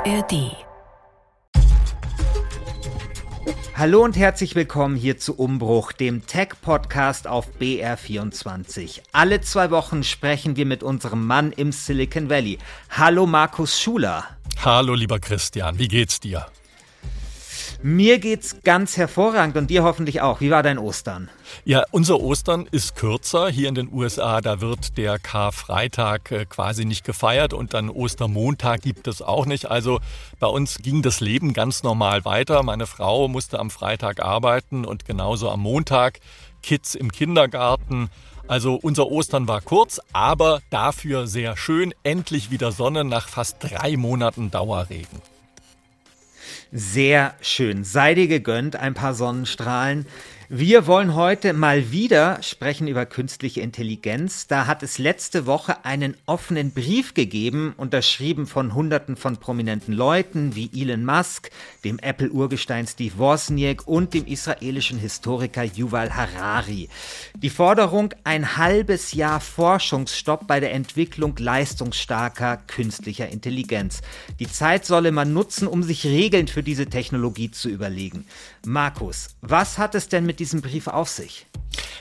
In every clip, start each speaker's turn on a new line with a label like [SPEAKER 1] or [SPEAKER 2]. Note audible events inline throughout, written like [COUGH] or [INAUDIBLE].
[SPEAKER 1] ARD.
[SPEAKER 2] Hallo und herzlich willkommen hier zu Umbruch, dem Tech-Podcast auf BR24. Alle zwei Wochen sprechen wir mit unserem Mann im Silicon Valley. Hallo Markus Schuler.
[SPEAKER 3] Hallo lieber Christian, wie geht's dir?
[SPEAKER 2] Mir geht's ganz hervorragend und dir hoffentlich auch. Wie war dein Ostern?
[SPEAKER 3] Ja, unser Ostern ist kürzer. Hier in den USA, da wird der Karfreitag äh, quasi nicht gefeiert und dann Ostermontag gibt es auch nicht. Also bei uns ging das Leben ganz normal weiter. Meine Frau musste am Freitag arbeiten und genauso am Montag. Kids im Kindergarten. Also unser Ostern war kurz, aber dafür sehr schön. Endlich wieder Sonne nach fast drei Monaten Dauerregen.
[SPEAKER 2] Sehr schön. Sei dir gegönnt, ein paar Sonnenstrahlen. Wir wollen heute mal wieder sprechen über künstliche Intelligenz. Da hat es letzte Woche einen offenen Brief gegeben, unterschrieben von Hunderten von prominenten Leuten wie Elon Musk, dem Apple-Urgestein Steve Wozniak und dem israelischen Historiker Yuval Harari. Die Forderung ein halbes Jahr Forschungsstopp bei der Entwicklung leistungsstarker künstlicher Intelligenz. Die Zeit solle man nutzen, um sich Regeln für diese Technologie zu überlegen. Markus, was hat es denn mit diesem Brief auf sich?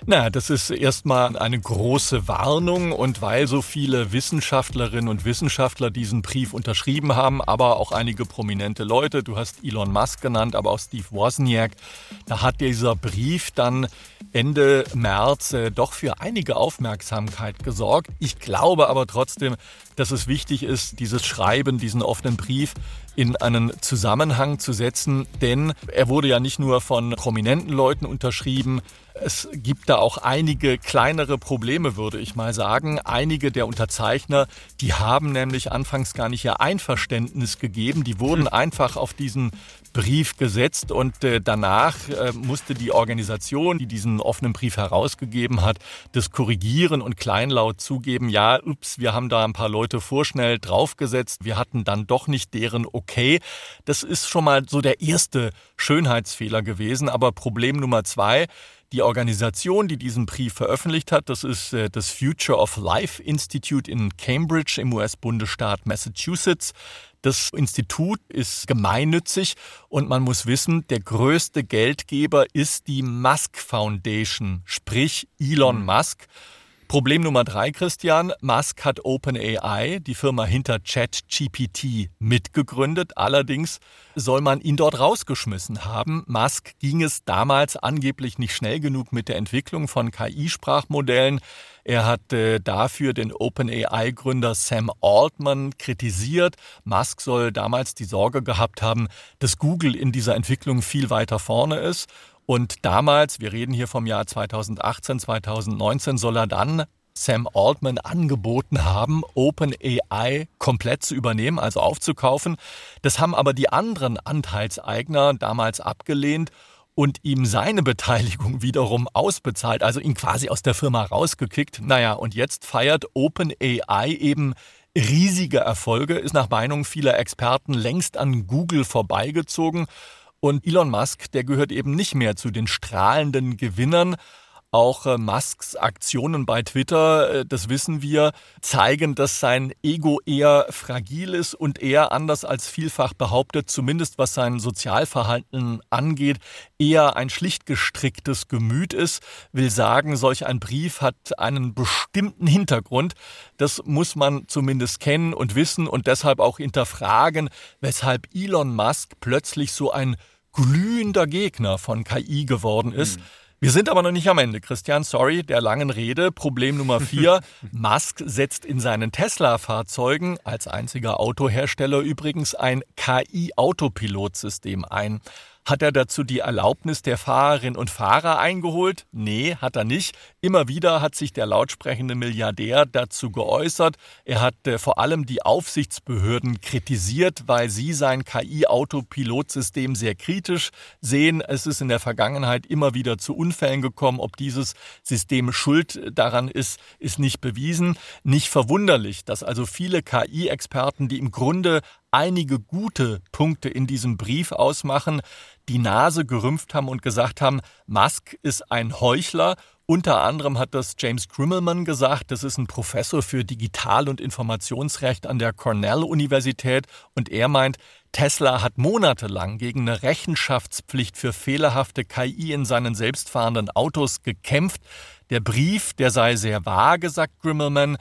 [SPEAKER 3] Na, das ist erstmal eine große Warnung und weil so viele Wissenschaftlerinnen und Wissenschaftler diesen Brief unterschrieben haben, aber auch einige prominente Leute, du hast Elon Musk genannt, aber auch Steve Wozniak, da hat dieser Brief dann Ende März äh, doch für einige Aufmerksamkeit gesorgt. Ich glaube aber trotzdem, dass es wichtig ist, dieses Schreiben, diesen offenen Brief in einen Zusammenhang zu setzen, denn er wurde ja nicht nur von prominenten Leuten unterschrieben, es gibt da auch einige kleinere Probleme, würde ich mal sagen. Einige der Unterzeichner, die haben nämlich anfangs gar nicht ihr Einverständnis gegeben. Die wurden hm. einfach auf diesen Brief gesetzt und äh, danach äh, musste die Organisation, die diesen offenen Brief herausgegeben hat, das korrigieren und kleinlaut zugeben, ja, ups, wir haben da ein paar Leute vorschnell draufgesetzt, wir hatten dann doch nicht deren Okay. Das ist schon mal so der erste Schönheitsfehler gewesen, aber Problem Nummer zwei, die Organisation, die diesen Brief veröffentlicht hat, das ist äh, das Future of Life Institute in Cambridge im US-Bundesstaat Massachusetts. Das Institut ist gemeinnützig und man muss wissen, der größte Geldgeber ist die Musk Foundation, sprich Elon mhm. Problem Nummer drei, Christian. Musk hat OpenAI, die Firma hinter ChatGPT, mitgegründet. Allerdings soll man ihn dort rausgeschmissen haben. Musk ging es damals angeblich nicht schnell genug mit der Entwicklung von KI-Sprachmodellen. Er hat äh, dafür den OpenAI-Gründer Sam Altman kritisiert. Musk soll damals die Sorge gehabt haben, dass Google in dieser Entwicklung viel weiter vorne ist. Und damals, wir reden hier vom Jahr 2018, 2019, soll er dann Sam Altman angeboten haben, OpenAI komplett zu übernehmen, also aufzukaufen. Das haben aber die anderen Anteilseigner damals abgelehnt und ihm seine Beteiligung [LAUGHS] wiederum ausbezahlt, also ihn quasi aus der Firma rausgekickt. Naja, und jetzt feiert OpenAI eben riesige Erfolge, ist nach Meinung vieler Experten längst an Google vorbeigezogen und Elon Musk, der gehört eben nicht mehr zu den strahlenden Gewinnern. Auch äh, Musks Aktionen bei Twitter, äh, das wissen wir, zeigen, dass sein Ego eher fragil ist und eher anders als vielfach behauptet, zumindest was sein Sozialverhalten angeht, eher ein schlicht gestricktes Gemüt ist. Will sagen, solch ein Brief hat einen bestimmten Hintergrund. Das muss man zumindest kennen und wissen und deshalb auch hinterfragen, weshalb Elon Musk plötzlich so ein glühender Gegner von KI geworden ist. Mhm. Wir sind aber noch nicht am Ende, Christian. Sorry, der langen Rede. Problem Nummer [LAUGHS] vier. Musk setzt in seinen Tesla-Fahrzeugen, als einziger Autohersteller übrigens, ein KI-Autopilotsystem ein. Hat er dazu die Erlaubnis der Fahrerinnen und Fahrer eingeholt? Nee, hat er nicht. Immer wieder hat sich der lautsprechende Milliardär dazu geäußert. Er hat äh, vor allem die Aufsichtsbehörden kritisiert, weil sie sein KI-Autopilotsystem sehr kritisch sehen. Es ist in der Vergangenheit immer wieder zu Unfällen gekommen. Ob dieses System schuld daran ist, ist nicht bewiesen. Nicht verwunderlich, dass also viele KI-Experten, die im Grunde einige gute Punkte in diesem Brief ausmachen, die Nase gerümpft haben und gesagt haben, Musk ist ein Heuchler Unter anderem hat das James Grimmelman gesagt, das ist ein Professor für Digital- und Informationsrecht an der Cornell-Universität und er meint, Tesla hat monatelang gegen eine Rechenschaftspflicht für fehlerhafte KI in seinen selbstfahrenden Autos gekämpft. Der Brief, der sei sehr vage, sagt Grimmelman.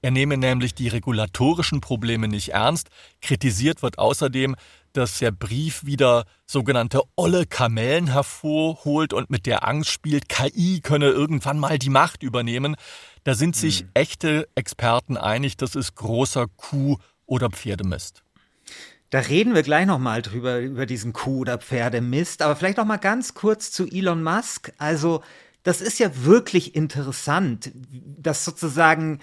[SPEAKER 3] Er nehme nämlich die regulatorischen Probleme nicht ernst. Kritisiert wird außerdem, dass der Brief wieder sogenannte olle Kamellen hervorholt und mit der Angst spielt, KI könne irgendwann mal die Macht übernehmen. Da sind sich mhm. echte Experten einig, das ist großer Kuh- oder Pferdemist.
[SPEAKER 2] Da reden wir gleich nochmal drüber, über diesen Kuh- oder Pferdemist. Aber vielleicht noch mal ganz kurz zu Elon Musk. Also, das ist ja wirklich interessant, dass sozusagen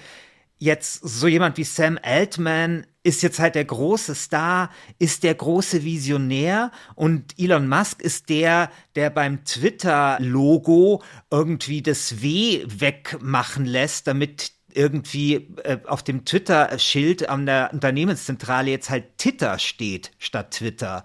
[SPEAKER 2] jetzt so jemand wie Sam Altman ist jetzt halt der große Star, ist der große Visionär und Elon Musk ist der, der beim Twitter-Logo irgendwie das W wegmachen lässt, damit irgendwie äh, auf dem Twitter-Schild an der Unternehmenszentrale jetzt halt Twitter steht statt Twitter.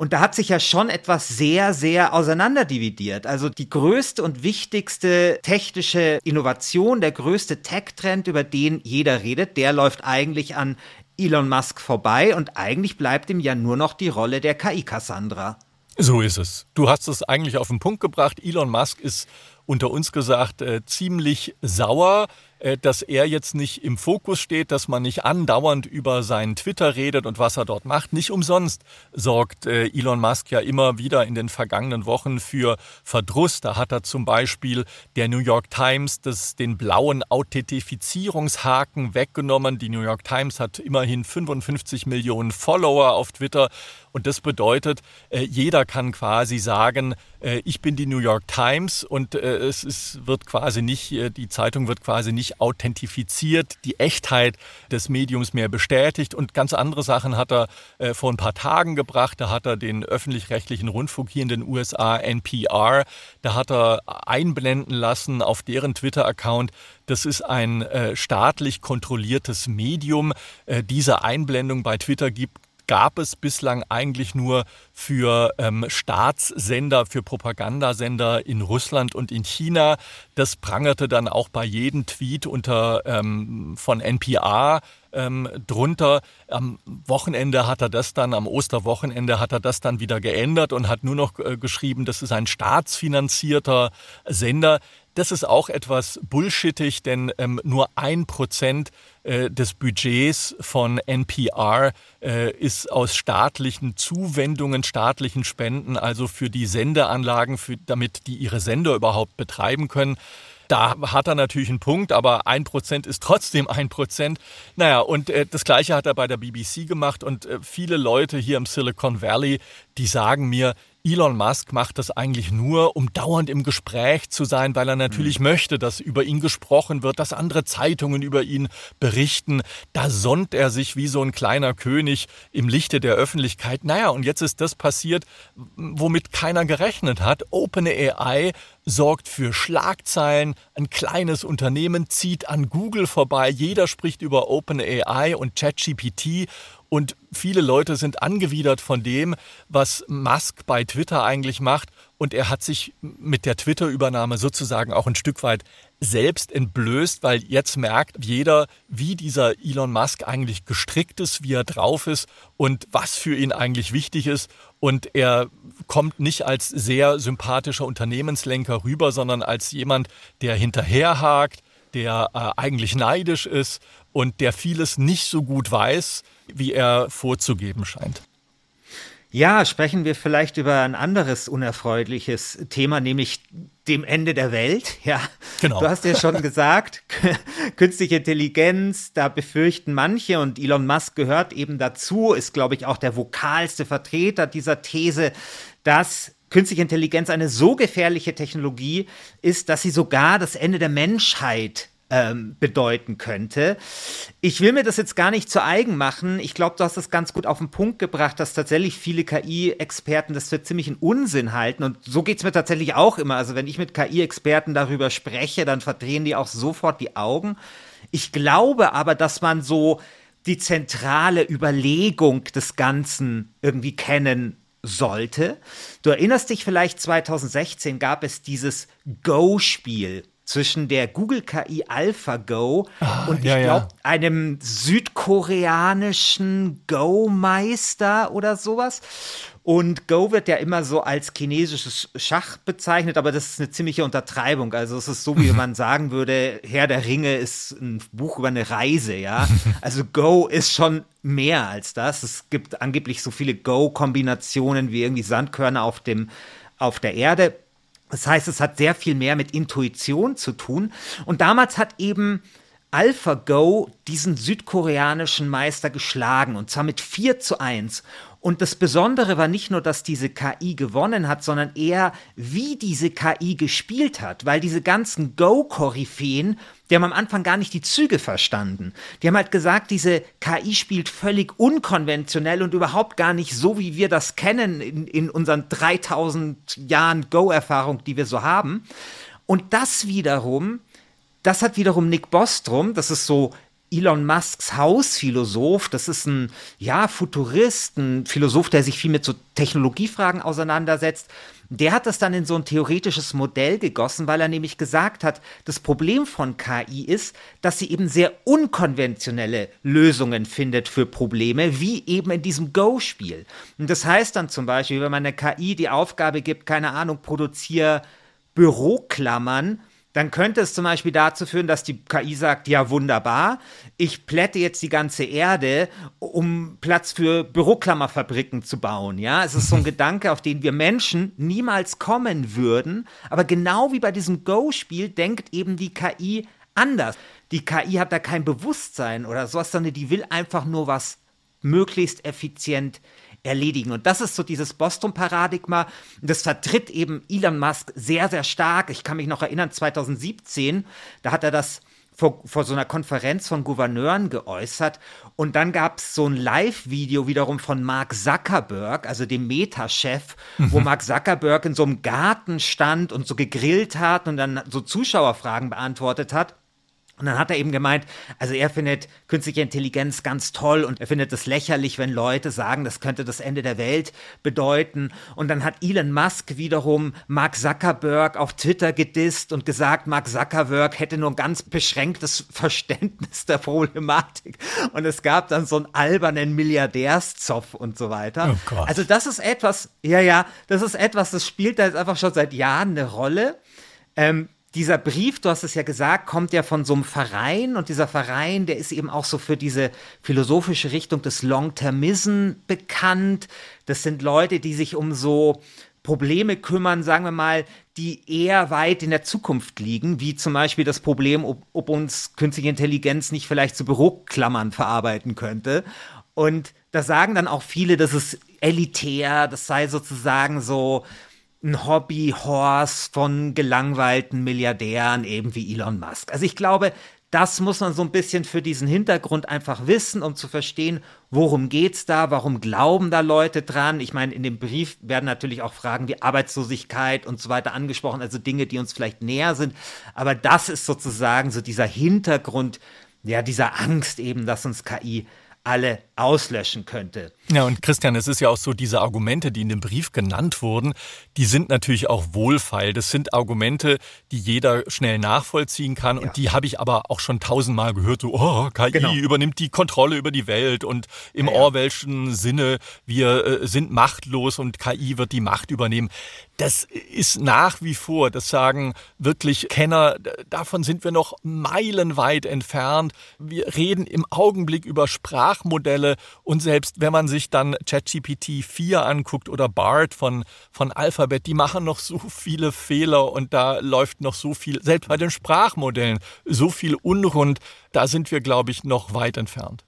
[SPEAKER 2] Und da hat sich ja schon etwas sehr, sehr auseinanderdividiert. Also die größte und wichtigste technische Innovation, der größte Tech-Trend, über den jeder redet, der läuft eigentlich an Elon Musk vorbei und eigentlich bleibt ihm ja nur noch die Rolle der KI-Cassandra.
[SPEAKER 3] So ist es. Du hast es eigentlich auf den Punkt gebracht. Elon Musk ist unter uns gesagt äh, ziemlich sauer dass er jetzt nicht im Fokus steht, dass man nicht andauernd über seinen Twitter redet und was er dort macht. Nicht umsonst sorgt äh, Elon Musk ja immer wieder in den vergangenen Wochen für Verdruss. Da hat er zum Beispiel der New York Times das, den blauen Authentifizierungshaken weggenommen. Die New York Times hat immerhin 55 Millionen Follower auf Twitter und das bedeutet, äh, jeder kann quasi sagen, ich bin die New York Times und es ist, wird quasi nicht, die Zeitung wird quasi nicht authentifiziert, die Echtheit des Mediums mehr bestätigt und ganz andere Sachen hat er äh, vor ein paar Tagen gebracht. Da hat er den öffentlich-rechtlichen Rundfunk hier in den USA, NPR, da hat er einblenden lassen auf deren Twitter-Account, das ist ein äh, staatlich kontrolliertes Medium. Äh, diese Einblendung bei Twitter gibt gab es bislang eigentlich nur für ähm, Staatssender, für Propagandasender in Russland und in China. Das prangerte dann auch bei jedem Tweet unter ähm, von NPR ähm, drunter. Am Wochenende hat er das dann, am Osterwochenende hat er das dann wieder geändert und hat nur noch äh, geschrieben, das ist ein staatsfinanzierter Sender. Das ist auch etwas bullshittig, denn ähm, nur ein Prozent äh, des Budgets von NPR äh, ist aus staatlichen Zuwendungen, staatlichen Spenden, also für die Sendeanlagen, für, damit die ihre Sender überhaupt betreiben können. Da hat er natürlich einen Punkt, aber ein Prozent ist trotzdem ein Prozent. Naja, und äh, das Gleiche hat er bei der BBC gemacht und äh, viele Leute hier im Silicon Valley, die sagen mir, Elon Musk macht das eigentlich nur, um dauernd im Gespräch zu sein, weil er natürlich mhm. möchte, dass über ihn gesprochen wird, dass andere Zeitungen über ihn berichten. Da sonnt er sich wie so ein kleiner König im Lichte der Öffentlichkeit. Naja, und jetzt ist das passiert, womit keiner gerechnet hat. OpenAI sorgt für Schlagzeilen. Ein kleines Unternehmen zieht an Google vorbei. Jeder spricht über OpenAI und ChatGPT. Und viele Leute sind angewidert von dem, was Musk bei Twitter eigentlich macht. Und er hat sich mit der Twitter-Übernahme sozusagen auch ein Stück weit selbst entblößt, weil jetzt merkt jeder, wie dieser Elon Musk eigentlich gestrickt ist, wie er drauf ist und was für ihn eigentlich wichtig ist. Und er kommt nicht als sehr sympathischer Unternehmenslenker rüber, sondern als jemand, der hinterherhakt, der äh, eigentlich neidisch ist und der vieles nicht so gut weiß, wie er vorzugeben scheint.
[SPEAKER 2] Ja, sprechen wir vielleicht über ein anderes unerfreuliches Thema, nämlich dem Ende der Welt. [LAUGHS] Ja, genau. Du hast ja schon gesagt, [LAUGHS] künstliche Intelligenz, da befürchten manche und Elon Musk gehört eben dazu, ist, glaube ich, auch der vokalste Vertreter dieser These, dass künstliche Intelligenz eine so gefährliche Technologie ist, dass sie sogar das Ende der Menschheit ähm, bedeuten könnte. Ich will mir das jetzt gar nicht zu eigen machen. Ich glaube, du hast das ganz gut auf den Punkt gebracht, dass tatsächlich viele KI-Experten das für ziemlichen Unsinn halten. Und so geht es mir tatsächlich auch immer. Also wenn ich mit KI-Experten darüber spreche, dann verdrehen die auch sofort die Augen. Ich glaube aber, dass man so die zentrale Überlegung des Ganzen irgendwie kennen sollte. Du erinnerst dich vielleicht, 2016 gab es dieses Go-Spiel zwischen der Google KI AlphaGo
[SPEAKER 3] ah,
[SPEAKER 2] und ich
[SPEAKER 3] ja,
[SPEAKER 2] glaube
[SPEAKER 3] ja.
[SPEAKER 2] einem südkoreanischen Go-Meister oder sowas. Und Go wird ja immer so als chinesisches Schach bezeichnet, aber das ist eine ziemliche Untertreibung. Also es ist so, wie [LAUGHS] man sagen würde, Herr der Ringe ist ein Buch über eine Reise, ja. [LAUGHS] Also Go ist schon mehr als das. Es gibt angeblich so viele Go-Kombinationen wie irgendwie Sandkörner auf dem, auf der Erde. Das heißt, es hat sehr viel mehr mit Intuition zu tun. Und damals hat eben AlphaGo diesen südkoreanischen Meister geschlagen und zwar mit 4 zu 1. Und das Besondere war nicht nur, dass diese KI gewonnen hat, sondern eher, wie diese KI gespielt hat, weil diese ganzen Go-Koryphäen, die haben am Anfang gar nicht die Züge verstanden. Die haben halt gesagt, diese KI spielt völlig unkonventionell und überhaupt gar nicht so, wie wir das kennen in, in unseren 3000 Jahren Go-Erfahrung, die wir so haben. Und das wiederum, das hat wiederum Nick Bostrom, das ist so Elon Musks Hausphilosoph, das ist ein, ja, Futurist, ein Philosoph, der sich viel mit so Technologiefragen auseinandersetzt. Der hat das dann in so ein theoretisches Modell gegossen, weil er nämlich gesagt hat, das Problem von KI ist, dass sie eben sehr unkonventionelle Lösungen findet für Probleme, wie eben in diesem Go-Spiel. Und das heißt dann zum Beispiel, wenn man einer KI die Aufgabe gibt, keine Ahnung, produziere Büroklammern, dann könnte es zum Beispiel dazu führen, dass die KI sagt, ja wunderbar, ich plätte jetzt die ganze Erde, um Platz für Büroklammerfabriken zu bauen. Ja, es ist so ein [LAUGHS] Gedanke, auf den wir Menschen niemals kommen würden. Aber genau wie bei diesem Go-Spiel denkt eben die KI anders. Die KI hat da kein Bewusstsein oder sowas, sondern die will einfach nur was möglichst effizient erledigen. Und das ist so dieses Boston-Paradigma. Das vertritt eben Elon Musk sehr, sehr stark. Ich kann mich noch erinnern, 2017, da hat er das vor, vor so einer Konferenz von Gouverneuren geäußert. Und dann gab es so ein Live-Video wiederum von Mark Zuckerberg, also dem Meta-Chef, mhm. wo Mark Zuckerberg in so einem Garten stand und so gegrillt hat und dann so Zuschauerfragen beantwortet hat. Und dann hat er eben gemeint, also er findet künstliche Intelligenz ganz toll und er findet es lächerlich, wenn Leute sagen, das könnte das Ende der Welt bedeuten. Und dann hat Elon Musk wiederum Mark Zuckerberg auf Twitter gedisst und gesagt, Mark Zuckerberg hätte nur ein ganz beschränktes [LAUGHS] Verständnis der Problematik. Und es gab dann so einen albernen Milliardärszopf und so weiter. Oh also das ist etwas, ja, ja, das ist etwas, das spielt da jetzt einfach schon seit Jahren eine Rolle. Ähm, dieser Brief, du hast es ja gesagt, kommt ja von so einem Verein und dieser Verein, der ist eben auch so für diese philosophische Richtung des Long-Termism bekannt. Das sind Leute, die sich um so Probleme kümmern, sagen wir mal, die eher weit in der Zukunft liegen, wie zum Beispiel das Problem, ob, ob uns künstliche Intelligenz nicht vielleicht zu Büroklammern verarbeiten könnte. Und da sagen dann auch viele, das ist elitär, das sei sozusagen so, ein Hobbyhorse von gelangweilten Milliardären, eben wie Elon Musk. Also ich glaube, das muss man so ein bisschen für diesen Hintergrund einfach wissen, um zu verstehen, worum geht's da, warum glauben da Leute dran. Ich meine, in dem Brief werden natürlich auch Fragen wie Arbeitslosigkeit und so weiter angesprochen, also Dinge, die uns vielleicht näher sind. Aber das ist sozusagen so dieser Hintergrund, ja, dieser Angst eben, dass uns KI alle auslöschen könnte.
[SPEAKER 3] Ja, und Christian, es ist ja auch so, diese Argumente, die in dem Brief genannt wurden, die sind natürlich auch wohlfeil. Das sind Argumente, die jeder schnell nachvollziehen kann. Ja. Und die habe ich aber auch schon tausendmal gehört. So, oh, KI genau. übernimmt die Kontrolle über die Welt und im ja, ja. Orwellschen Sinne, wir äh, sind machtlos und KI wird die Macht übernehmen. Das ist nach wie vor, das sagen wirklich Kenner, davon sind wir noch meilenweit entfernt. Wir reden im Augenblick über Sprachmodelle und selbst wenn man sich dann ChatGPT 4 anguckt oder BART von, von Alphabet, die machen noch so viele Fehler und da läuft noch so viel, selbst bei den Sprachmodellen, so viel unrund. Da sind wir, glaube ich, noch weit entfernt.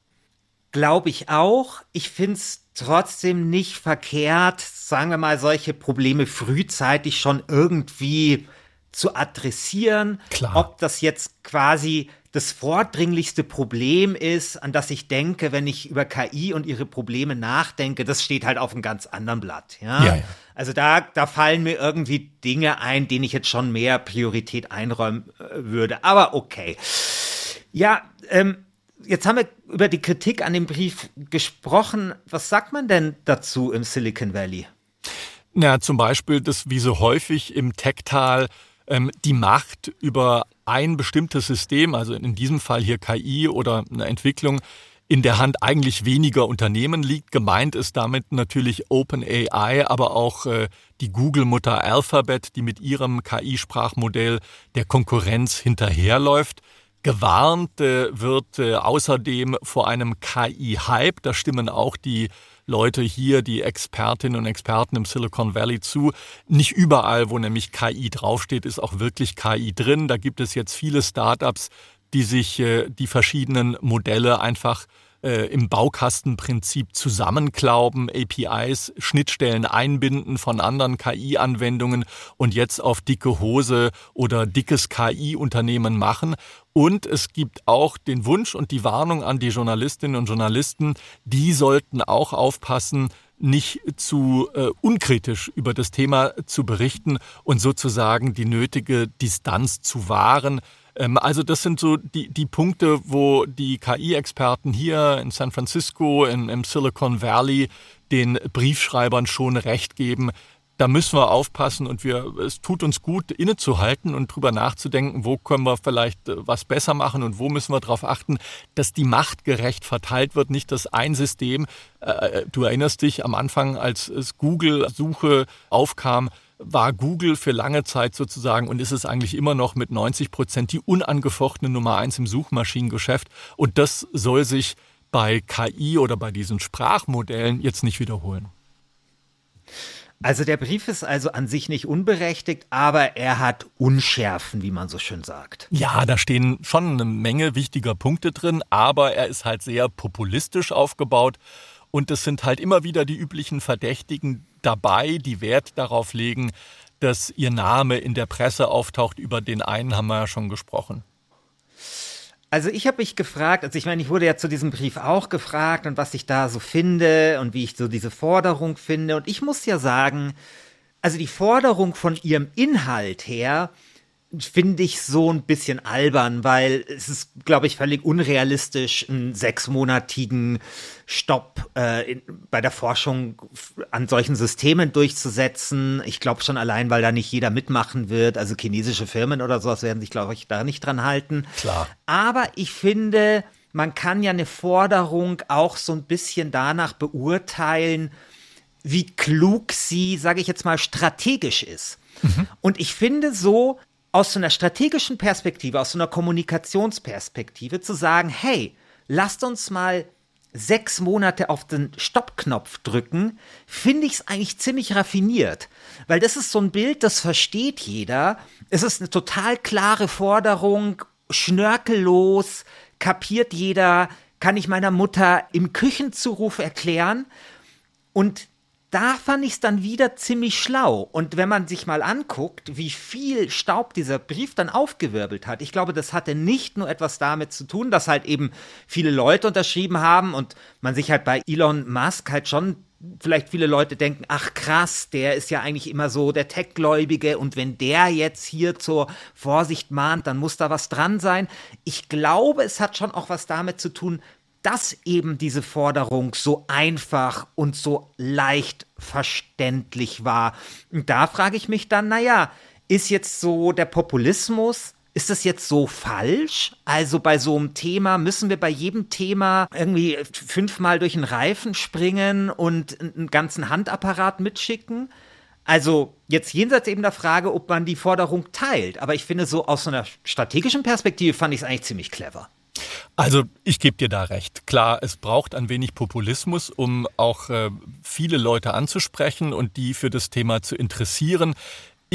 [SPEAKER 2] Glaube ich auch. Ich finde es trotzdem nicht verkehrt, sagen wir mal, solche Probleme frühzeitig schon irgendwie zu adressieren.
[SPEAKER 3] Klar.
[SPEAKER 2] Ob das jetzt quasi das vordringlichste Problem ist, an das ich denke, wenn ich über KI und ihre Probleme nachdenke, das steht halt auf einem ganz anderen Blatt. Ja?
[SPEAKER 3] ja, ja.
[SPEAKER 2] Also da, da fallen mir irgendwie Dinge ein, denen ich jetzt schon mehr Priorität einräumen äh, würde. Aber okay. Ja, ähm, jetzt haben wir über die Kritik an dem Brief gesprochen. Was sagt man denn dazu im Silicon Valley?
[SPEAKER 3] Na, zum Beispiel, dass wie so häufig im Tech-Tal ähm, die Macht über ein bestimmtes System, also in diesem Fall hier KI oder eine Entwicklung, in der Hand eigentlich weniger Unternehmen liegt. Gemeint ist damit natürlich OpenAI, aber auch äh, die Google-Mutter Alphabet, die mit ihrem KI-Sprachmodell der Konkurrenz hinterherläuft. Gewarnt äh, wird äh, außerdem vor einem KI-Hype. Da stimmen auch die Leute hier, die Expertinnen und Experten im Silicon Valley zu. Nicht überall, wo nämlich KI draufsteht, ist auch wirklich KI drin. Da gibt es jetzt viele Startups, die sich äh, die verschiedenen Modelle einfach im Baukastenprinzip zusammenklauben, APIs, Schnittstellen einbinden von anderen KI-Anwendungen und jetzt auf dicke Hose oder dickes KI-Unternehmen machen. Und es gibt auch den Wunsch und die Warnung an die Journalistinnen und Journalisten, die sollten auch aufpassen, nicht zu äh, unkritisch über das Thema zu berichten und sozusagen die nötige Distanz zu wahren. Ähm, also das sind so die, die Punkte, wo die KI-Experten hier in San Francisco, in, im Silicon Valley den Briefschreibern schon recht geben. Da müssen wir aufpassen und wir, es tut uns gut, innezuhalten und drüber nachzudenken, wo können wir vielleicht äh, was besser machen und wo müssen wir darauf achten, dass die Macht gerecht verteilt wird, nicht dass ein System, äh, äh du erinnerst dich am Anfang, als es Google-Suche aufkam, war Google für lange Zeit sozusagen und ist es eigentlich immer noch mit 90 Prozent die unangefochtene Nummer eins im Suchmaschinengeschäft. Und das soll sich bei KI oder bei diesen Sprachmodellen jetzt nicht wiederholen.
[SPEAKER 2] Also der Brief ist also an sich nicht unberechtigt, aber er hat Unschärfen, wie man so schön sagt.
[SPEAKER 3] Ja, da stehen schon eine Menge wichtiger Punkte drin, aber er ist halt sehr populistisch aufgebaut und es sind halt immer wieder die üblichen Verdächtigen dabei, die Wert darauf legen, dass ihr Name in der Presse auftaucht. Über den einen haben wir ja schon gesprochen.
[SPEAKER 2] Also ich habe mich gefragt, also ich meine, ich wurde ja zu diesem Brief auch gefragt und was ich da so finde und wie ich so diese Forderung finde. Und ich muss ja sagen, also die Forderung von ihrem Inhalt her, finde ich so ein bisschen albern, weil es ist, glaube ich, völlig unrealistisch, einen sechsmonatigen Stopp äh, in, bei der Forschung an solchen Systemen durchzusetzen. Ich glaube schon allein, weil da nicht jeder mitmachen wird. Also chinesische Firmen oder sowas werden sich, glaube ich, da nicht dran halten.
[SPEAKER 3] Klar.
[SPEAKER 2] Aber ich finde, man kann ja eine Forderung auch so ein bisschen danach beurteilen, wie klug sie, sage ich jetzt mal, strategisch ist. Mhm. Und ich finde so, aus so einer strategischen Perspektive, aus so einer Kommunikationsperspektive zu sagen, hey, lasst uns mal sechs Monate auf den Stoppknopf drücken, finde ich es eigentlich ziemlich raffiniert. Weil das ist so ein Bild, das versteht jeder. Es ist eine total klare Forderung, schnörkellos, kapiert jeder, kann ich meiner Mutter im Küchenzuruf erklären. Und da fand ich es dann wieder ziemlich schlau. Und wenn man sich mal anguckt, wie viel Staub dieser Brief dann aufgewirbelt hat, ich glaube, das hatte nicht nur etwas damit zu tun, dass halt eben viele Leute unterschrieben haben und man sich halt bei Elon Musk halt schon vielleicht viele Leute denken, ach krass, der ist ja eigentlich immer so der Tech-Gläubige und wenn der jetzt hier zur Vorsicht mahnt, dann muss da was dran sein. Ich glaube, es hat schon auch was damit zu tun, dass eben diese Forderung so einfach und so leicht verständlich war. Und da frage ich mich dann, naja, ist jetzt so der Populismus, ist das jetzt so falsch? Also bei so einem Thema müssen wir bei jedem Thema irgendwie fünfmal durch den Reifen springen und einen ganzen Handapparat mitschicken? Also jetzt jenseits eben der Frage, ob man die Forderung teilt. Aber ich finde so aus einer strategischen Perspektive fand ich es eigentlich ziemlich clever.
[SPEAKER 3] Also ich gebe dir da recht. Klar, es braucht ein wenig Populismus, um auch äh, viele Leute anzusprechen und die für das Thema zu interessieren.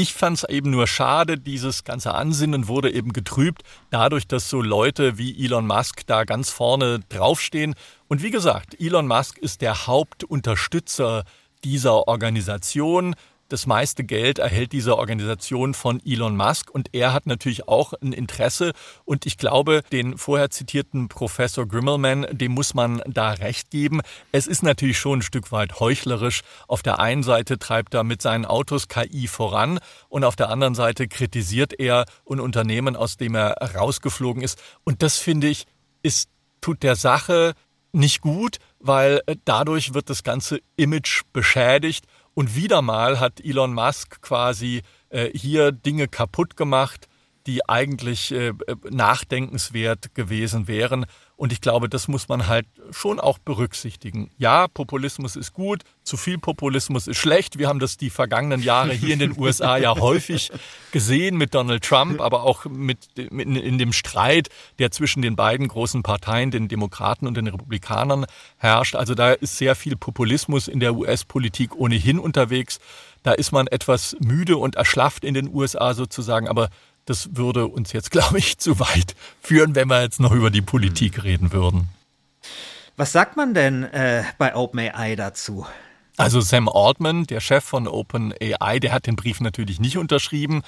[SPEAKER 3] Ich fand es eben nur schade, dieses ganze Ansinnen wurde eben getrübt, dadurch, dass so Leute wie Elon Musk da ganz vorne draufstehen. Und wie gesagt, Elon Musk ist der Hauptunterstützer dieser Organisation. Das meiste Geld erhält diese Organisation von Elon Musk und er hat natürlich auch ein Interesse. Und ich glaube, den vorher zitierten Professor Grimmelman, dem muss man da recht geben. Es ist natürlich schon ein Stück weit heuchlerisch. Auf der einen Seite treibt er mit seinen Autos KI voran und auf der anderen Seite kritisiert er ein Unternehmen, aus dem er rausgeflogen ist. Und das finde ich, ist, tut der Sache nicht gut, weil dadurch wird das ganze Image beschädigt und wieder mal hat Elon Musk quasi äh, hier Dinge kaputt gemacht, die eigentlich äh, nachdenkenswert gewesen wären. Und ich glaube, das muss man halt schon auch berücksichtigen. Ja, Populismus ist gut, zu viel Populismus ist schlecht. Wir haben das die vergangenen Jahre hier in den [LAUGHS] USA ja häufig gesehen mit Donald Trump, aber auch mit, mit, in dem Streit, der zwischen den beiden großen Parteien, den Demokraten und den Republikanern herrscht. Also da ist sehr viel Populismus in der US-Politik ohnehin unterwegs. Da ist man etwas müde und erschlafft in den USA sozusagen, aber das würde uns jetzt, [LAUGHS] glaube ich, zu weit führen, wenn wir jetzt noch über die Politik hm. reden würden.
[SPEAKER 2] Was sagt man denn äh, bei OpenAI dazu?
[SPEAKER 3] Also Sam Altman, der Chef von OpenAI, der hat den Brief natürlich nicht unterschrieben,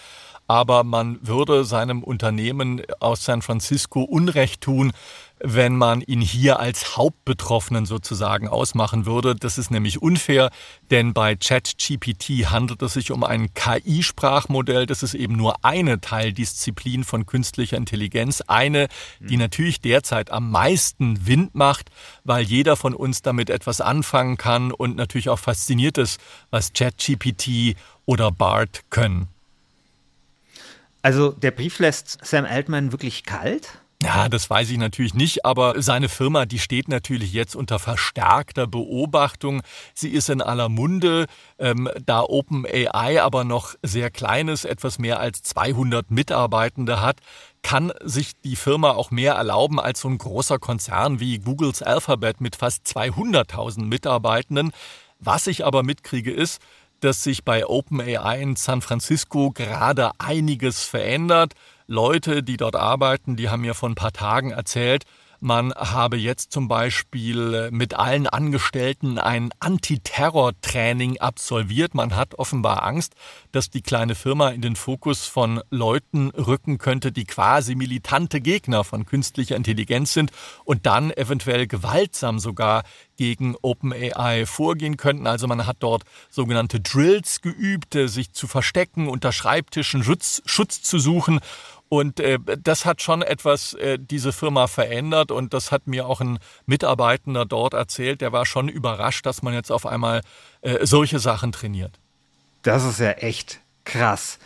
[SPEAKER 3] aber man würde seinem Unternehmen aus San Francisco Unrecht tun, wenn man ihn hier als Hauptbetroffenen sozusagen ausmachen würde. Das ist nämlich unfair, denn bei ChatGPT handelt es sich um ein KI-Sprachmodell. Das ist eben nur eine Teildisziplin von künstlicher Intelligenz. Eine, die mhm. natürlich derzeit am meisten Wind macht, weil jeder von uns damit etwas anfangen kann und natürlich auch fasziniert ist, was ChatGPT oder BART können.
[SPEAKER 2] Also der Brief lässt Sam Altman wirklich kalt?
[SPEAKER 3] Ja, das weiß ich natürlich nicht, aber seine Firma, die steht natürlich jetzt unter verstärkter Beobachtung. Sie ist in aller Munde, ähm, da OpenAI aber noch sehr kleines, etwas mehr als 200 Mitarbeitende hat, kann sich die Firma auch mehr erlauben als so ein großer Konzern wie Googles Alphabet mit fast 200.000 Mitarbeitenden. Was ich aber mitkriege ist, dass sich bei OpenAI in San Francisco gerade einiges verändert. Leute, die dort arbeiten, die haben mir vor ein paar Tagen erzählt, man habe jetzt zum Beispiel mit allen Angestellten ein Antiterror-Training absolviert. Man hat offenbar Angst, dass die kleine Firma in den Fokus von Leuten rücken könnte, die quasi militante Gegner von künstlicher Intelligenz sind und dann eventuell gewaltsam sogar gegen OpenAI vorgehen könnten. Also man hat dort sogenannte Drills geübt, sich zu verstecken, unter Schreibtischen Schutz, Schutz zu suchen. Und äh, das hat schon etwas äh, diese Firma verändert und das hat mir auch ein Mitarbeitender dort erzählt. Der war schon überrascht, dass man jetzt auf einmal äh, solche Sachen trainiert.
[SPEAKER 2] Das ist ja echt krass.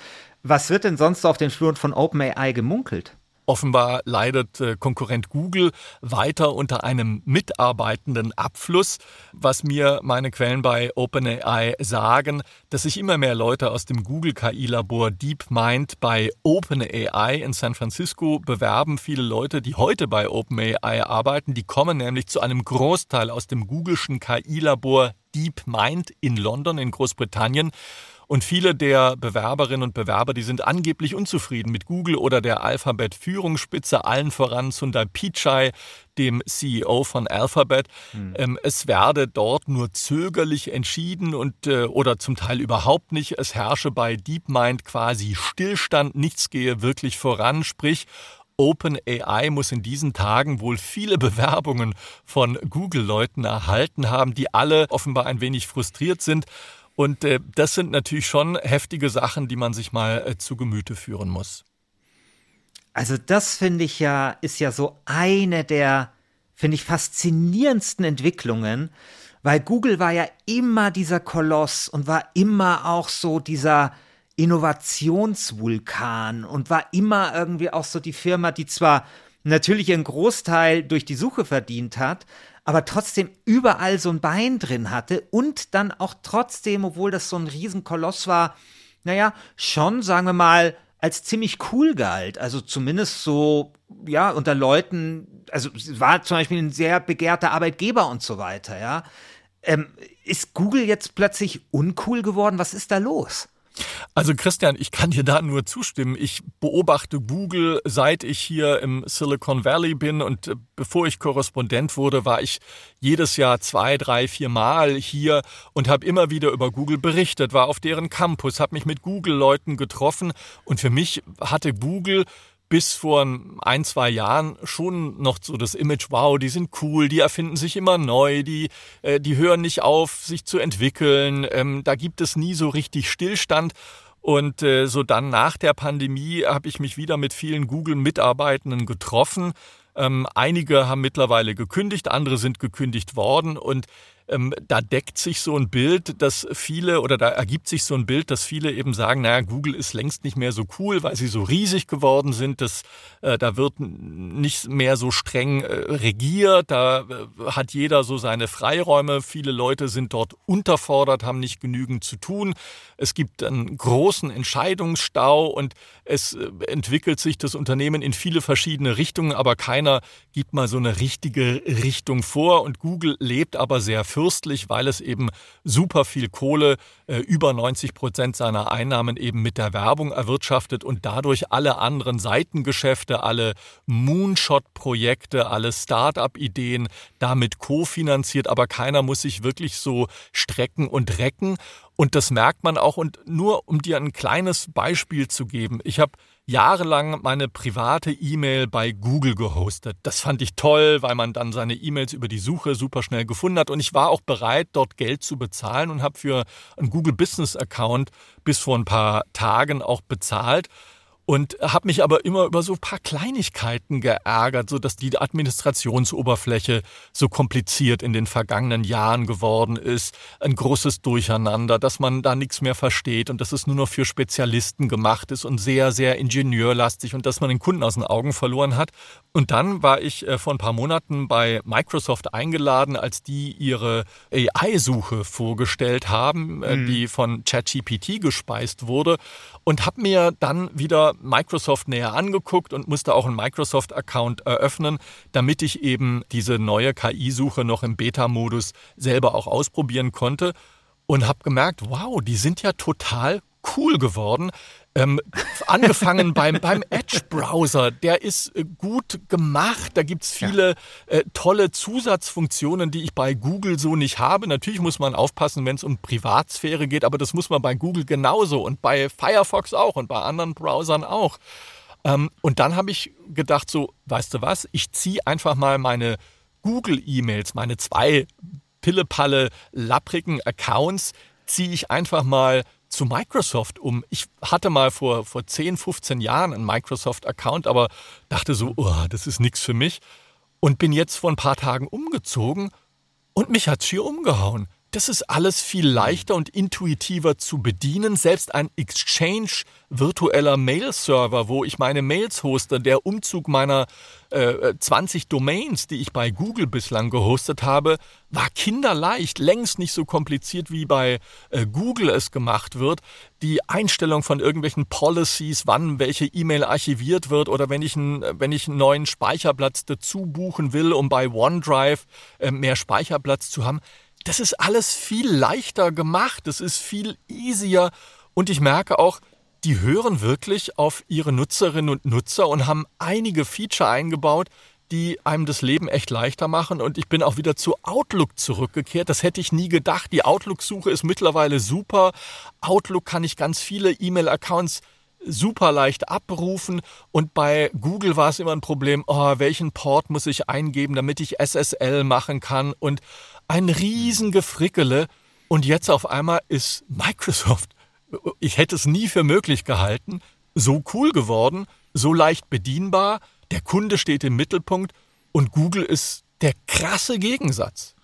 [SPEAKER 2] Was wird denn sonst auf den Fluren von OpenAI gemunkelt?
[SPEAKER 3] Offenbar leidet äh, Konkurrent Google weiter unter einem mitarbeitenden Abfluss, was mir meine Quellen bei OpenAI sagen, dass sich immer mehr Leute aus dem Google KI-Labor DeepMind bei OpenAI in San Francisco bewerben. Viele Leute, die heute bei OpenAI arbeiten, die kommen nämlich zu einem Großteil aus dem Googleschen KI-Labor DeepMind in London in Großbritannien. Und viele der Bewerberinnen und Bewerber, die sind angeblich unzufrieden mit Google oder der Alphabet-Führungsspitze, allen voran Sundar Pichai, dem CEO von Alphabet. Hm. Ähm, es werde dort nur zögerlich entschieden und äh, oder zum Teil überhaupt nicht. Es herrsche bei DeepMind quasi Stillstand, nichts gehe wirklich voran, sprich OpenAI muss in diesen Tagen wohl viele Bewerbungen von Google-Leuten erhalten haben, die alle offenbar ein wenig frustriert sind. Und äh, das sind natürlich schon heftige Sachen, die man sich mal äh, zu Gemüte führen muss.
[SPEAKER 2] Also das finde ich ja, ist ja so eine der, finde ich, faszinierendsten Entwicklungen, weil Google war ja immer dieser Koloss und war immer auch so dieser Innovationsvulkan und war immer irgendwie auch so die Firma, die zwar natürlich ihren Großteil durch die Suche verdient hat, aber trotzdem überall so ein Bein drin hatte und dann auch trotzdem, obwohl das so ein Riesenkoloss war, naja, schon, sagen wir mal, als ziemlich cool galt. Also zumindest so, ja, unter Leuten, also war zum Beispiel ein sehr begehrter Arbeitgeber und so weiter, ja. Ähm, ist Google jetzt plötzlich uncool geworden? Was ist da los?
[SPEAKER 3] Also Christian, ich kann dir da nur zustimmen. Ich beobachte Google, seit ich hier im Silicon Valley bin und äh, bevor ich Korrespondent wurde, war ich jedes Jahr zwei, drei, vier Mal hier und habe immer wieder über Google berichtet, war auf deren Campus, habe mich mit Google-Leuten getroffen und für mich hatte Google bis vor ein, zwei Jahren schon noch so das Image, wow, die sind cool, die erfinden sich immer neu, die, äh, die hören nicht auf, sich zu entwickeln, ähm, da gibt es nie so richtig Stillstand. Und äh, so dann nach der Pandemie habe ich mich wieder mit vielen Google-Mitarbeitenden getroffen. Ähm, einige haben mittlerweile gekündigt, andere sind gekündigt worden und ähm, da deckt sich so ein Bild, dass viele oder da ergibt sich so ein Bild, dass viele eben sagen, naja, Google ist längst nicht mehr so cool, weil sie so riesig geworden sind. Das, äh, da wird nicht mehr so streng äh, regiert, da äh, hat jeder so seine Freiräume. Viele Leute sind dort unterfordert, haben nicht genügend zu tun. Es gibt einen großen Entscheidungsstau und es äh, entwickelt sich das Unternehmen in viele verschiedene Richtungen, aber keiner gibt mal so eine richtige Richtung vor. Und Google lebt aber sehr fürstlich, weil es eben super viel Kohle, äh, über 90 Prozent seiner Einnahmen eben mit der Werbung erwirtschaftet und dadurch alle anderen Seitengeschäfte, alle Moonshot-Projekte, alle Start-up-Ideen damit kofinanziert, aber keiner muss sich wirklich so strecken und recken. Und das merkt man auch. Und nur um dir ein kleines Beispiel zu geben, ich habe jahrelang meine private E-Mail bei Google gehostet. Das fand ich toll, weil man dann seine E-Mails über die Suche super schnell gefunden hat. Und ich war auch bereit, dort Geld zu bezahlen und habe für einen Google Business Account bis vor ein paar Tagen auch bezahlt und habe mich aber immer über so ein paar Kleinigkeiten geärgert, so dass die Administrationsoberfläche so kompliziert in den vergangenen Jahren geworden ist, ein großes Durcheinander, dass man da nichts mehr versteht und dass es nur noch für Spezialisten gemacht ist und sehr sehr ingenieurlastig und dass man den Kunden aus den Augen verloren hat. Und dann war ich äh, vor ein paar Monaten bei Microsoft eingeladen, als die ihre AI-Suche vorgestellt haben, äh, mhm. die von ChatGPT gespeist wurde und habe mir dann wieder Microsoft näher angeguckt und musste auch einen Microsoft-Account eröffnen, damit ich eben diese neue KI-Suche noch im Beta-Modus selber auch ausprobieren konnte und habe gemerkt, wow, die sind ja total cool geworden. Ähm, angefangen [LAUGHS] beim, beim Edge-Browser, der ist äh, gut gemacht. Da gibt's viele ja. äh, tolle Zusatzfunktionen, die ich bei Google so nicht habe. Natürlich muss man aufpassen, wenn es um Privatsphäre geht, aber das muss man bei Google genauso und bei Firefox auch und bei anderen Browsern auch. Ähm, und dann habe ich gedacht, so, weißt du was, ich ziehe einfach mal meine Google-E-Mails, meine zwei pillepalle, lapprigen Accounts, ziehe ich einfach mal zu Microsoft um. Ich hatte mal vor, vor 10, 15 Jahren einen Microsoft-Account, aber dachte so, oh, das ist nichts für mich. Und bin jetzt vor ein paar Tagen umgezogen und mich hat es hier umgehauen. Das ist alles viel leichter und intuitiver zu bedienen. Selbst ein Exchange virtueller Mail-Server, wo ich meine Mails hoste, der Umzug meiner äh, 20 Domains, die ich bei Google bislang gehostet habe, war kinderleicht, längst nicht so kompliziert wie bei äh, Google es gemacht wird. Die Einstellung von irgendwelchen Policies, wann welche E-Mail archiviert wird oder wenn ich, ein, wenn ich einen neuen Speicherplatz dazu buchen will, um bei OneDrive äh, mehr Speicherplatz zu haben das ist alles viel leichter gemacht, das ist viel easier und ich merke auch, die hören wirklich auf ihre Nutzerinnen und Nutzer und haben einige Feature eingebaut, die einem das Leben echt leichter machen. Und ich bin auch wieder zu Outlook zurückgekehrt. Das hätte ich nie gedacht. Die Outlook-Suche ist mittlerweile super. Outlook kann ich ganz viele E-Mail-Accounts super leicht abrufen und bei Google war es immer ein Problem, oh, welchen Port muss ich eingeben, damit ich SSL machen kann und ein Riesengefrickele. Und jetzt auf einmal ist Microsoft, ich hätte es nie für möglich gehalten, so cool geworden, so leicht bedienbar, der Kunde steht im Mittelpunkt und Google ist der krasse Gegensatz.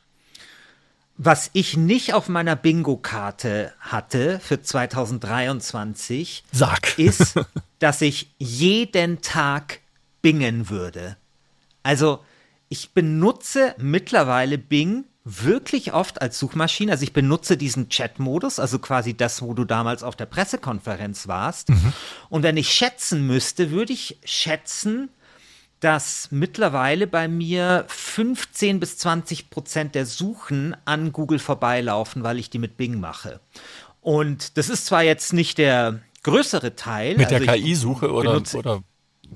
[SPEAKER 2] Was ich nicht auf meiner Bingo-Karte hatte für 2023,
[SPEAKER 3] Sag.
[SPEAKER 2] ist, [LAUGHS] dass ich jeden Tag bingen würde. Also ich benutze mittlerweile Bing wirklich oft als Suchmaschine. Also ich benutze diesen Chat-Modus, also quasi das, wo du damals auf der Pressekonferenz warst. Mhm. Und wenn ich schätzen müsste, würde ich schätzen, dass mittlerweile bei mir 15 bis 20 Prozent der Suchen an Google vorbeilaufen, weil ich die mit Bing mache. Und das ist zwar jetzt nicht der größere Teil.
[SPEAKER 3] Mit also der KI-Suche oder, oder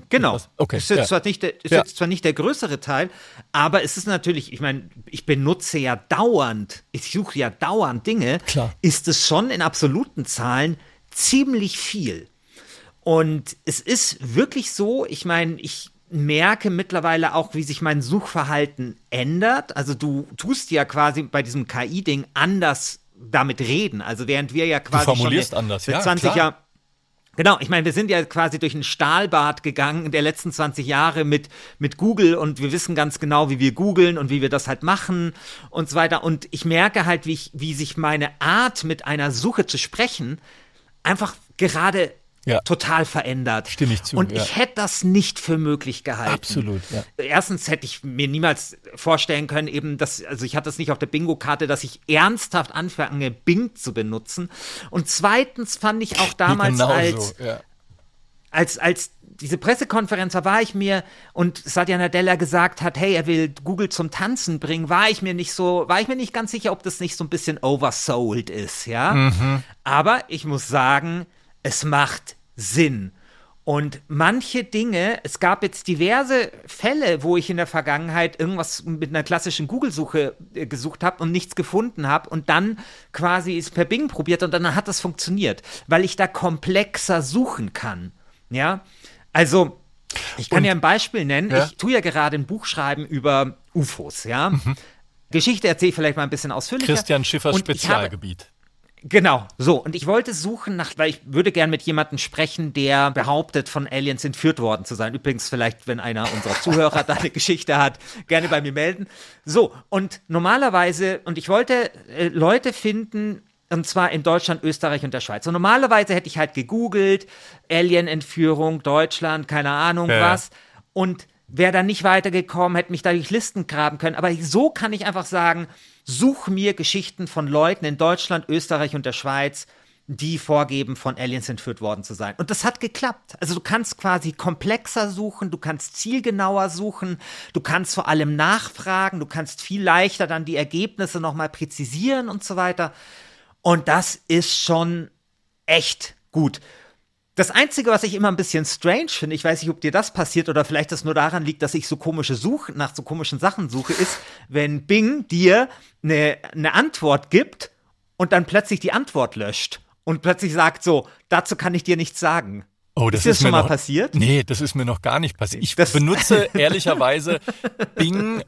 [SPEAKER 2] Genau. Okay. Ist, jetzt, ja. zwar nicht der, ist ja. jetzt zwar nicht der größere Teil, aber es ist natürlich, ich meine, ich benutze ja dauernd, ich suche ja dauernd Dinge,
[SPEAKER 3] Klar.
[SPEAKER 2] ist es schon in absoluten Zahlen ziemlich viel. Und es ist wirklich so, ich meine, ich merke mittlerweile auch, wie sich mein Suchverhalten ändert. Also du tust ja quasi bei diesem KI-Ding anders damit reden. Also während wir ja quasi
[SPEAKER 3] du formulierst schon anders.
[SPEAKER 2] seit ja, 20 Jahren Genau, ich meine, wir sind ja quasi durch ein Stahlbad gegangen in der letzten 20 Jahre mit, mit Google und wir wissen ganz genau, wie wir googeln und wie wir das halt machen und so weiter. Und ich merke halt, wie, ich, wie sich meine Art, mit einer Suche zu sprechen, einfach gerade ja. total verändert.
[SPEAKER 3] Stimme ich zu.
[SPEAKER 2] Und
[SPEAKER 3] ja.
[SPEAKER 2] ich hätte das nicht für möglich gehalten.
[SPEAKER 3] Absolut, ja.
[SPEAKER 2] Erstens hätte ich mir niemals vorstellen können, eben, dass, also ich hatte das nicht auf der Bingo-Karte, dass ich ernsthaft anfange, Bing zu benutzen. Und zweitens fand ich auch damals genau als, so, ja. als, als diese Pressekonferenz, da war ich mir und Satya Nadella gesagt hat, hey, er will Google zum Tanzen bringen, war ich mir nicht so, war ich mir nicht ganz sicher, ob das nicht so ein bisschen oversold ist, ja. Mhm. Aber ich muss sagen, es macht Sinn. Und manche Dinge, es gab jetzt diverse Fälle, wo ich in der Vergangenheit irgendwas mit einer klassischen Google-Suche äh, gesucht habe und nichts gefunden habe und dann quasi es per Bing probiert und dann hat das funktioniert, weil ich da komplexer suchen kann. Ja, also ich kann und, ja ein Beispiel nennen. Ja? Ich tue ja gerade ein Buch schreiben über UFOs. Ja, mhm. Geschichte erzähle ich vielleicht mal ein bisschen ausführlicher.
[SPEAKER 3] Christian Schiffers Spezialgebiet.
[SPEAKER 2] Genau, so. Und ich wollte suchen nach, weil ich würde gern mit jemandem sprechen, der behauptet, von Aliens entführt worden zu sein. Übrigens, vielleicht, wenn einer unserer Zuhörer da eine Geschichte hat, gerne bei mir melden. So, und normalerweise, und ich wollte äh, Leute finden, und zwar in Deutschland, Österreich und der Schweiz. Und normalerweise hätte ich halt gegoogelt, Alien-Entführung, Deutschland, keine Ahnung ja. was. Und wäre dann nicht weitergekommen, hätte mich da durch Listen graben können. Aber so kann ich einfach sagen, such mir Geschichten von Leuten in Deutschland, Österreich und der Schweiz, die vorgeben, von Aliens entführt worden zu sein. Und das hat geklappt. Also du kannst quasi komplexer suchen, du kannst zielgenauer suchen, du kannst vor allem nachfragen, du kannst viel leichter dann die Ergebnisse nochmal präzisieren und so weiter. Und das ist schon echt gut. Das Einzige, was ich immer ein bisschen strange finde, ich weiß nicht, ob dir das passiert oder vielleicht das nur daran liegt, dass ich so komische Suche, nach so komischen Sachen suche, ist, wenn Bing dir eine, eine Antwort gibt und dann plötzlich die Antwort löscht und plötzlich sagt so, dazu kann ich dir nichts sagen.
[SPEAKER 3] Oh, das ist, das ist schon mal noch, passiert? Nee, das ist mir noch gar nicht passiert. Ich das benutze [LAUGHS] ehrlicherweise Bing,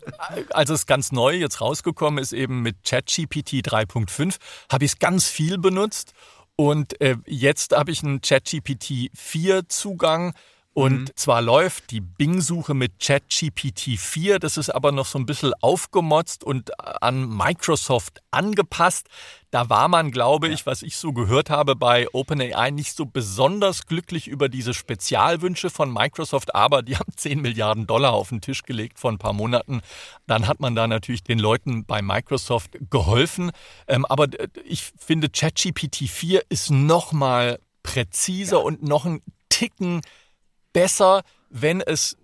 [SPEAKER 3] als es ganz neu jetzt rausgekommen ist, eben mit ChatGPT 3.5, habe ich es ganz viel benutzt und äh, jetzt habe ich einen ChatGPT 4 Zugang. Und mhm. zwar läuft die Bing-Suche mit ChatGPT 4, das ist aber noch so ein bisschen aufgemotzt und an Microsoft angepasst. Da war man, glaube ja. ich, was ich so gehört habe bei OpenAI, nicht so besonders glücklich über diese Spezialwünsche von Microsoft, aber die [LAUGHS] haben 10 Milliarden Dollar auf den Tisch gelegt vor ein paar Monaten. Dann hat man da natürlich den Leuten bei Microsoft geholfen. Ähm, aber ich finde, ChatGPT 4 ist noch mal präziser ja. und noch ein Ticken besser, wenn es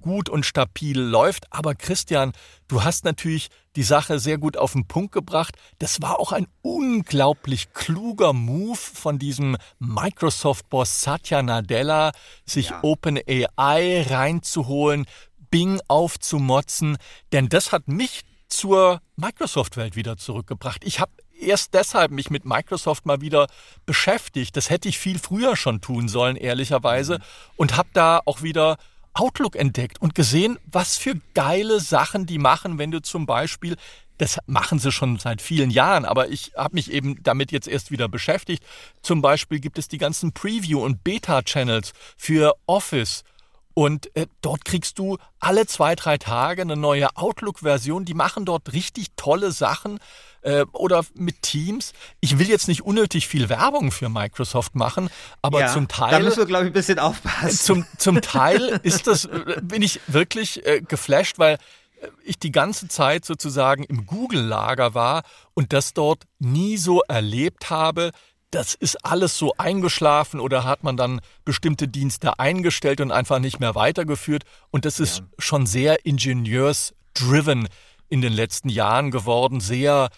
[SPEAKER 3] gut und stabil läuft. Aber Christian, du hast natürlich die Sache sehr gut auf den Punkt gebracht. Das war auch ein unglaublich kluger Move von diesem Microsoft-Boss Satya Nadella, sich ja. OpenAI reinzuholen, Bing aufzumotzen. Denn das hat mich zur Microsoft-Welt wieder zurückgebracht. Ich habe erst deshalb mich mit Microsoft mal wieder beschäftigt. Das hätte ich viel früher schon tun sollen, ehrlicherweise. Mhm. Und habe da auch wieder Outlook entdeckt und gesehen, was für geile Sachen die machen, wenn du zum Beispiel das machen sie schon seit vielen Jahren, aber ich habe mich eben damit jetzt erst wieder beschäftigt. Zum Beispiel gibt es die ganzen Preview- und Beta-Channels für Office. Und äh, dort kriegst du alle zwei, drei Tage eine neue Outlook-Version. Die machen dort richtig tolle Sachen äh, oder mit Teams. Ich will jetzt nicht unnötig viel Werbung für Microsoft machen, aber ja, zum Teil.
[SPEAKER 2] Da müssen wir, glaube ich, ein bisschen aufpassen.
[SPEAKER 3] Zum, zum Teil [LAUGHS] ist das, äh, bin ich wirklich äh, geflasht, weil äh, ich die ganze Zeit sozusagen im Google-Lager war und das dort nie so erlebt habe. Das ist alles so eingeschlafen oder hat man dann bestimmte Dienste eingestellt und einfach nicht mehr weitergeführt. Und das ist ja. schon sehr ingenieurs-driven in den letzten Jahren geworden, sehr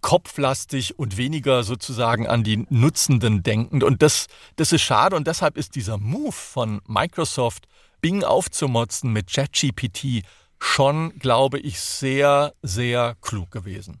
[SPEAKER 3] kopflastig und weniger sozusagen an die Nutzenden denkend. Und das, das ist schade und deshalb ist dieser Move von Microsoft, Bing aufzumotzen mit ChatGPT schon, glaube ich, sehr, sehr klug gewesen.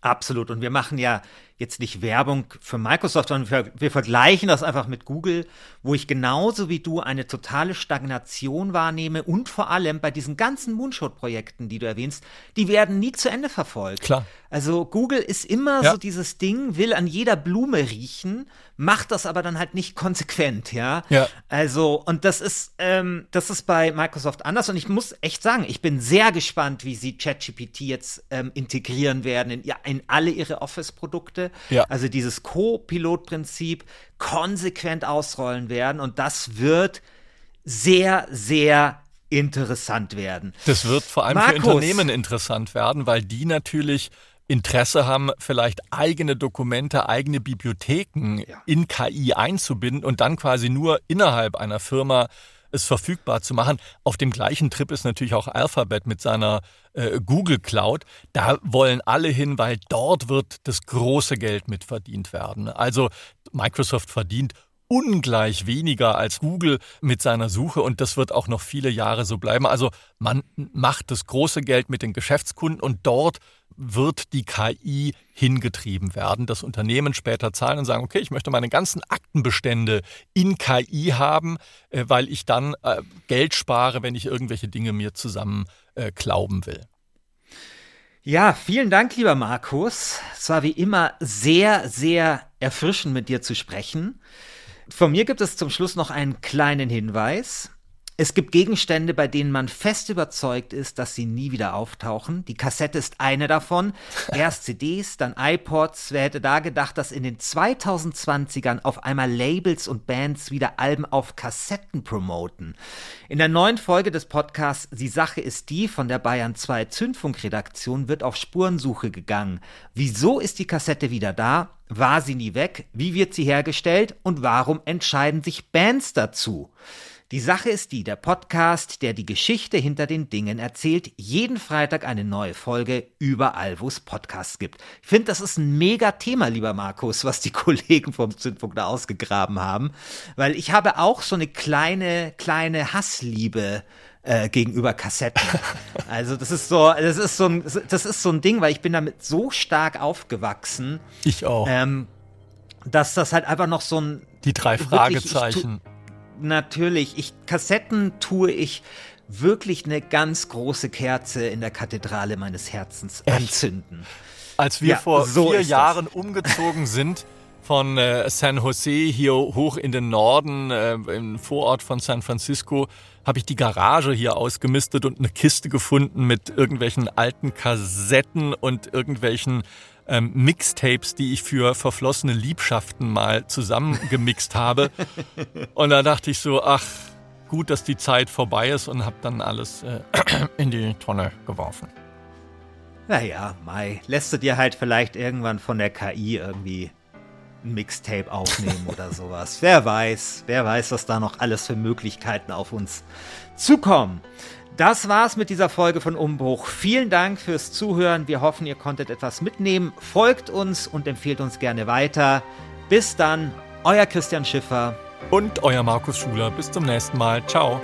[SPEAKER 2] Absolut. Und wir machen ja jetzt nicht Werbung für Microsoft, sondern wir, wir, vergleichen das einfach mit Google, wo ich genauso wie du eine totale Stagnation wahrnehme und vor allem bei diesen ganzen Moonshot-Projekten, die du erwähnst, die werden nie zu Ende verfolgt.
[SPEAKER 3] Klar.
[SPEAKER 2] Also Google ist immer ja. so dieses Ding, will an jeder Blume riechen, macht das aber dann halt nicht konsequent, ja.
[SPEAKER 3] ja.
[SPEAKER 2] Also, und das ist, ähm, das ist bei Microsoft anders und ich muss echt sagen, ich bin sehr gespannt, wie sie ChatGPT jetzt ähm, integrieren werden in, in alle ihre Office-Produkte.
[SPEAKER 3] Ja.
[SPEAKER 2] Also dieses Co-Pilot-Prinzip konsequent ausrollen werden und das wird sehr, sehr interessant werden.
[SPEAKER 3] Das wird vor allem Markus. für Unternehmen interessant werden, weil die natürlich Interesse haben, vielleicht eigene Dokumente, eigene Bibliotheken ja. in KI einzubinden und dann quasi nur innerhalb einer Firma es verfügbar zu machen. Auf dem gleichen Trip ist natürlich auch Alphabet mit seiner äh, Google Cloud. Da wollen alle hin, weil dort wird das große Geld mit verdient werden. Also Microsoft verdient ungleich weniger als Google mit seiner Suche und das wird auch noch viele Jahre so bleiben. Also man macht das große Geld mit den Geschäftskunden und dort wird die KI hingetrieben werden, das Unternehmen später zahlen und sagen, okay, ich möchte meine ganzen Aktenbestände in KI haben, äh, weil ich dann äh, Geld spare, wenn ich irgendwelche Dinge mir zusammen äh, glauben will.
[SPEAKER 2] Ja, vielen Dank, lieber Markus. Es war wie immer sehr, sehr erfrischend, mit dir zu sprechen. Von mir gibt es zum Schluss noch einen kleinen Hinweis. Es gibt Gegenstände, bei denen man fest überzeugt ist, dass sie nie wieder auftauchen. Die Kassette ist eine davon. Erst CDs, dann iPods. Wer hätte da gedacht, dass in den 2020ern auf einmal Labels und Bands wieder Alben auf Kassetten promoten? In der neuen Folge des Podcasts Die Sache ist die von der Bayern 2 Zündfunkredaktion wird auf Spurensuche gegangen. Wieso ist die Kassette wieder da? War sie nie weg? Wie wird sie hergestellt? Und warum entscheiden sich Bands dazu? Die Sache ist die, der Podcast, der die Geschichte hinter den Dingen erzählt, jeden Freitag eine neue Folge überall, wo es Podcasts gibt. Ich finde, das ist ein mega Thema, lieber Markus, was die [LAUGHS] Kollegen vom Zündfunk da ausgegraben haben, weil ich habe auch so eine kleine, kleine Hassliebe äh, gegenüber Kassetten. [LAUGHS] Also das ist so, das ist so ein, das ist so ein Ding, weil ich bin damit so stark aufgewachsen.
[SPEAKER 3] Ich auch.
[SPEAKER 2] Ähm, dass das halt einfach noch so ein
[SPEAKER 3] die drei Fragezeichen.
[SPEAKER 2] Wirklich, natürlich, ich, Kassetten tue ich wirklich eine ganz große Kerze in der Kathedrale meines Herzens Echt? anzünden.
[SPEAKER 3] Als wir ja, vor so vier Jahren das. umgezogen sind von äh, San Jose hier hoch in den Norden, äh, im Vorort von San Francisco, habe ich die Garage hier ausgemistet und eine Kiste gefunden mit irgendwelchen alten Kassetten und irgendwelchen ähm, Mixtapes, die ich für verflossene Liebschaften mal zusammengemixt habe. und da dachte ich so, ach, gut, dass die Zeit vorbei ist und habe dann alles äh, [CLEARS THROAT] in die Tonne geworfen.
[SPEAKER 2] Naja, Mai, lässt du dir halt vielleicht irgendwann von der KI irgendwie ein Mixtape aufnehmen oder [LAUGHS] sowas. Wer weiß, wer weiß, was da noch alles für Möglichkeiten auf uns zukommen. Das war's mit dieser Folge von Umbruch. Vielen Dank fürs Zuhören. Wir hoffen, ihr konntet etwas mitnehmen. Folgt uns und empfehlt uns gerne weiter. Bis dann, euer Christian Schiffer.
[SPEAKER 3] Und euer Markus Schuler. Bis zum nächsten Mal. Ciao.